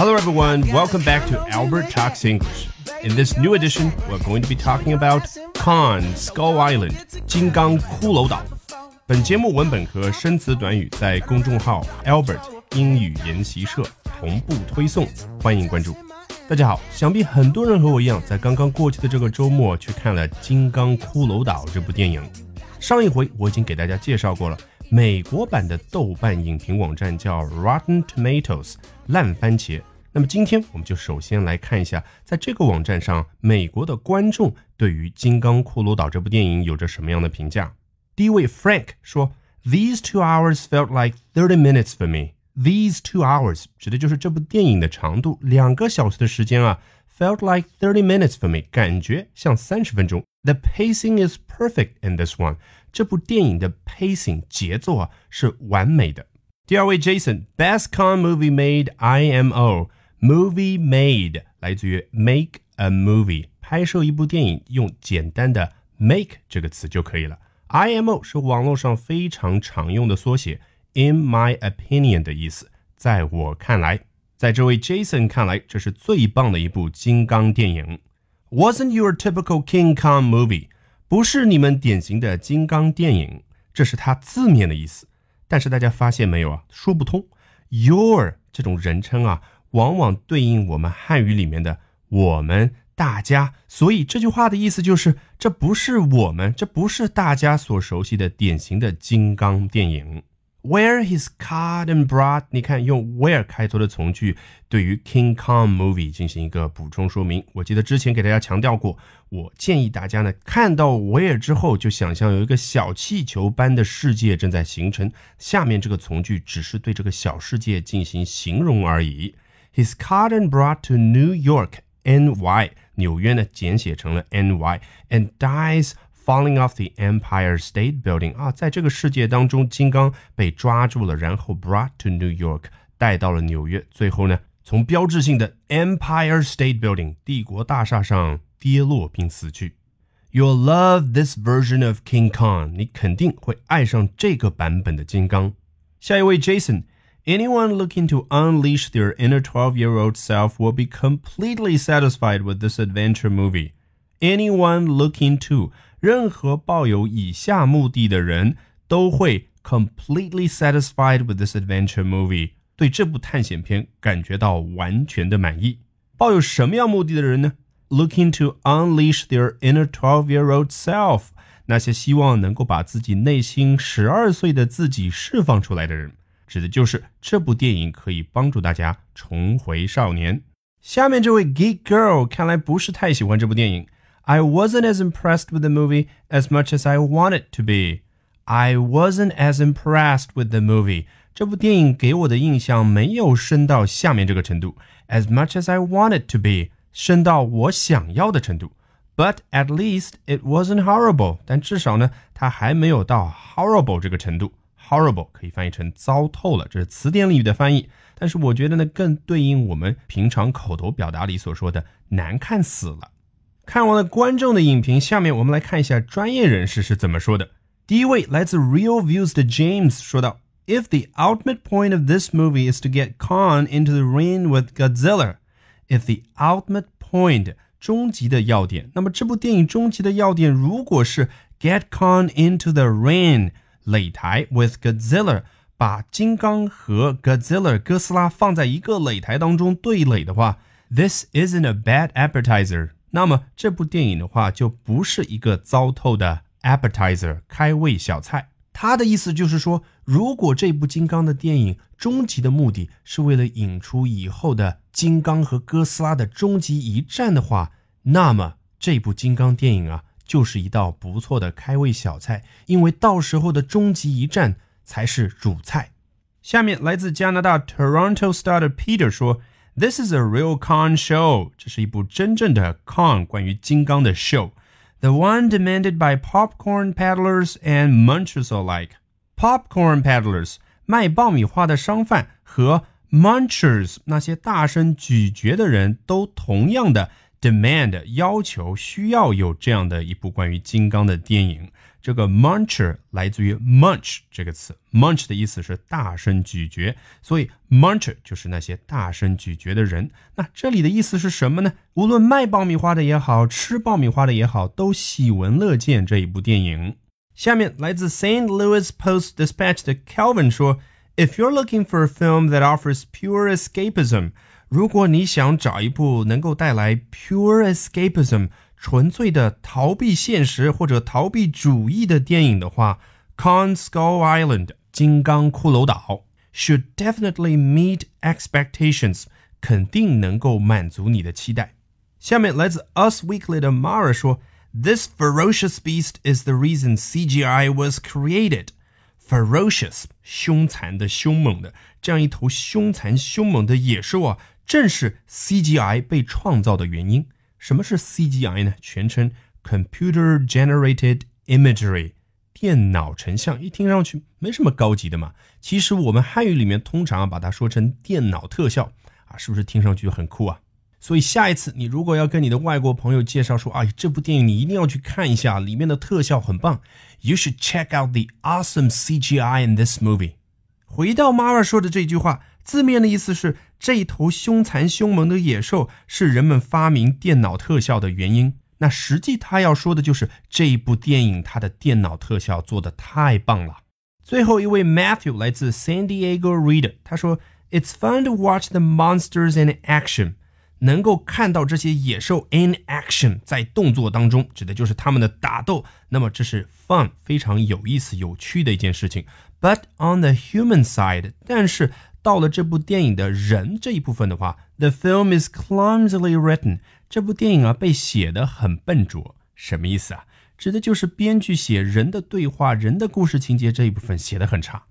Hello, everyone. Welcome back to Albert Talks English. In this new edition, we're going to be talking about Khan Skull Island 金刚骷髅岛。本节目文本和生词短语在公众号 Albert 英语研习社同步推送，欢迎关注。大家好，想必很多人和我一样，在刚刚过去的这个周末去看了《金刚骷髅岛》这部电影。上一回我已经给大家介绍过了，美国版的豆瓣影评网站叫 Rotten Tomatoes 烂番茄。那么今天我们就首先来看一下，在这个网站上，美国的观众对于《金刚骷髅岛》这部电影有着什么样的评价。第一位 Frank 说：“These two hours felt like thirty minutes for me. These two hours 指的就是这部电影的长度，两个小时的时间啊，felt like thirty minutes for me，感觉像三十分钟。The pacing is perfect in this one。这部电影的 pacing 节奏啊是完美的。”第二位 Jason：“Best Kong movie made IMO。” IMO，movie made 来自于 make a movie，拍摄一部电影用简单的 make 这个词就可以了。IMO 是网络上非常常用的缩写。In my opinion 的意思，在我看来，在这位 Jason 看来，这是最棒的一部金刚电影。Wasn't your typical King Kong movie？不是你们典型的金刚电影，这是它字面的意思。但是大家发现没有啊？说不通。Your 这种人称啊，往往对应我们汉语里面的我们大家，所以这句话的意思就是，这不是我们，这不是大家所熟悉的典型的金刚电影。Where he's caught and brought，你看用 where 开头的从句，对于 King Kong movie 进行一个补充说明。我记得之前给大家强调过，我建议大家呢，看到 where 之后，就想象有一个小气球般的世界正在形成。下面这个从句只是对这个小世界进行形容而已。He's caught and brought to New York, N.Y. 纽约呢，简写成了 N.Y. and dies。Falling off the Empire State Building 啊，在这个世界当中，金刚被抓住了，然后 brought to New York，带到了纽约，最后呢，从标志性的 Empire State Building 帝国大厦上跌落并死去。You'll love this version of King Kong，你肯定会爱上这个版本的金刚。下一位 Jason。 Anyone looking to unleash their inner 12 year old self will be completely satisfied with this adventure movie. Anyone looking to 任何抱有以下目的的人都会 completely satisfied with this adventure movie，对这部探险片感觉到完全的满意。抱有什么样目的的人呢？Looking to unleash their inner twelve-year-old self，那些希望能够把自己内心十二岁的自己释放出来的人， 指的就是这部电影可以帮助大家重回少年。下面这位 geek girl 看来不是太喜欢这部电影。I wasn't as impressed with the movie as much as I wanted to be. I wasn't as impressed with the movie. 这部电影给我的印象没有深到下面这个程度，as much as I wanted to be，深到我想要的程度。But at least it wasn't horrible。但至少呢，它还没有到 horrible 这个程度。 horrible 可以翻译成糟透了，这是词典里的翻译。但是我觉得呢，更对应我们平常口头表达里所说的难看死了。看完了观众的影评，下面我们来看一下专业人士是怎么说的。第一位来自 ReelViews 的 James 说道：“If the ultimate point of this movie is to get Kong into the ring with Godzilla, if the ultimate point 终极的要点，那么这部电影终极的要点如果是 get Kong into the ring，擂台 with Godzilla，把金刚和 Godzilla 哥斯拉放在一个擂台当中对垒的话，this isn't a bad appetizer。”那么这部电影的话，就不是一个糟透的 appetizer 开胃小菜。他的意思就是说，如果这部金刚的电影终极的目的是为了引出以后的金刚和哥斯拉的终极一战的话，那么这部金刚电影啊，就是一道不错的开胃小菜，因为到时候的终极一战才是主菜。下面来自加拿大 Toronto Star 的 Peter 说。This is a real con show. 这是一部真正的 con 关于金刚的 show. The one demanded by popcorn peddlers and munchers alike. Popcorn peddlers 卖爆米花的商贩和 munchers 那些大声咀嚼的人都同样的 demand 要求需要有这样的一部关于金刚的电影。 这个 muncher 来自于 munch 这个词，munch 的意思是大声咀嚼，所以 muncher 就是那些大声咀嚼的人。那这里的意思是什么呢？无论卖爆米花的也好，吃爆米花的也好，都喜闻乐见这一部电影。下面来自 St. Louis Post Dispatch 的 Calvin 说：“If you're looking for a film that offers pure escapism， 如果你想找一部能够带来 pure escapism 纯粹的逃避现实或者逃避主义的电影的话，Kong Skull Island 金刚骷髅岛 should definitely meet expectations，肯定能够满足你的期待。下面来自 Us Weekly 的 Mara 说：“This ferocious beast is the reason CGI was created。” Ferocious，凶残的、凶猛的，这样一头凶残、凶猛的野兽啊，正是 CGI 被创造的原因。什么是 CGI 呢？全称 Computer Generated Imagery，电脑成像。一听上去没什么高级的嘛。其实我们汉语里面通常把它说成电脑特效啊，是不是听上去很酷啊？所以下一次你如果要跟你的外国朋友介绍说啊，这部电影你一定要去看一下，里面的特效很棒，You should check out the awesome CGI in this movie。回到 Mara 说的这句话。字面的意思是，这头凶残凶猛的野兽是人们发明电脑特效的原因。那实际他要说的就是这一部电影，它的电脑特效做的太棒了。最后一位 Matthew 来自 San Diego Reader，他说：“It's fun to watch the monsters in action，能够看到这些野兽 in action 在动作当中，指的就是他们的打斗。那么这是 fun，非常有意思、有趣的一件事情。But on the human side，但是。”到了这部电影的人这一部分的话，The film is clumsily written。这部电影啊被写得很笨拙，什么意思啊？指的就是编剧写人的对话、人的故事情节这一部分写得很差。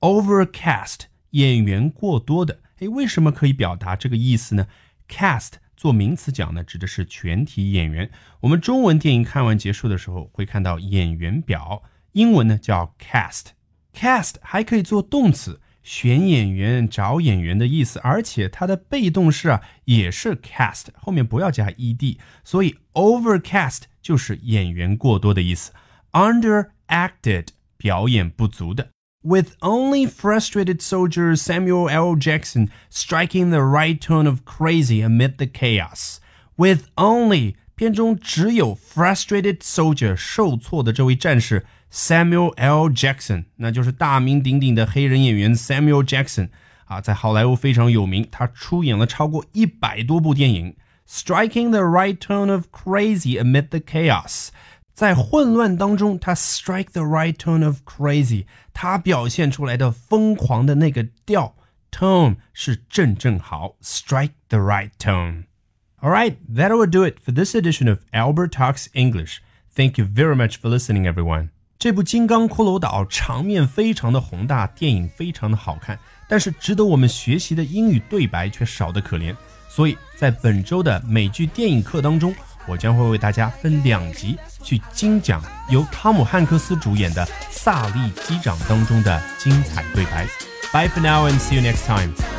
Overcast，演员过多的。哎，为什么可以表达这个意思呢？Cast 做名词讲呢，指的是全体演员。我们中文电影看完结束的时候会看到演员表，英文呢叫 cast。Cast 还可以做动词。选演员、找演员的意思，而且它的被动式啊也是 cast，后面不要加 ed，所以 overcast 就是演员过多的意思。underacted 表演不足的。With only frustrated soldier Samuel L. Jackson striking the right tone of crazy amid the chaos. With only 片中只有 frustrated soldier 受挫的这位战士 Samuel L. Jackson，那就是大名鼎鼎的黑人演员 Samuel Jackson 啊，在好莱坞非常有名，他出演了超过一百多部电影。Striking the right tone of crazy amid the chaos，在混乱当中，他 strike the right tone of crazy，他表现出来的疯狂的那个调 tone 是正正好，strike the right tone。All right, that will do it for this edition of Albert Talks English. Thank you very much for listening, everyone. 这部《金刚骷髅岛》场面非常的宏大，电影非常的好看，但是值得我们学习的英语对白却少得可怜。所以在本周的美剧电影课当中，我将会为大家分两集去精讲由汤姆汉克斯主演的《萨利机长》当中的精彩对白。Bye for now and see you next time.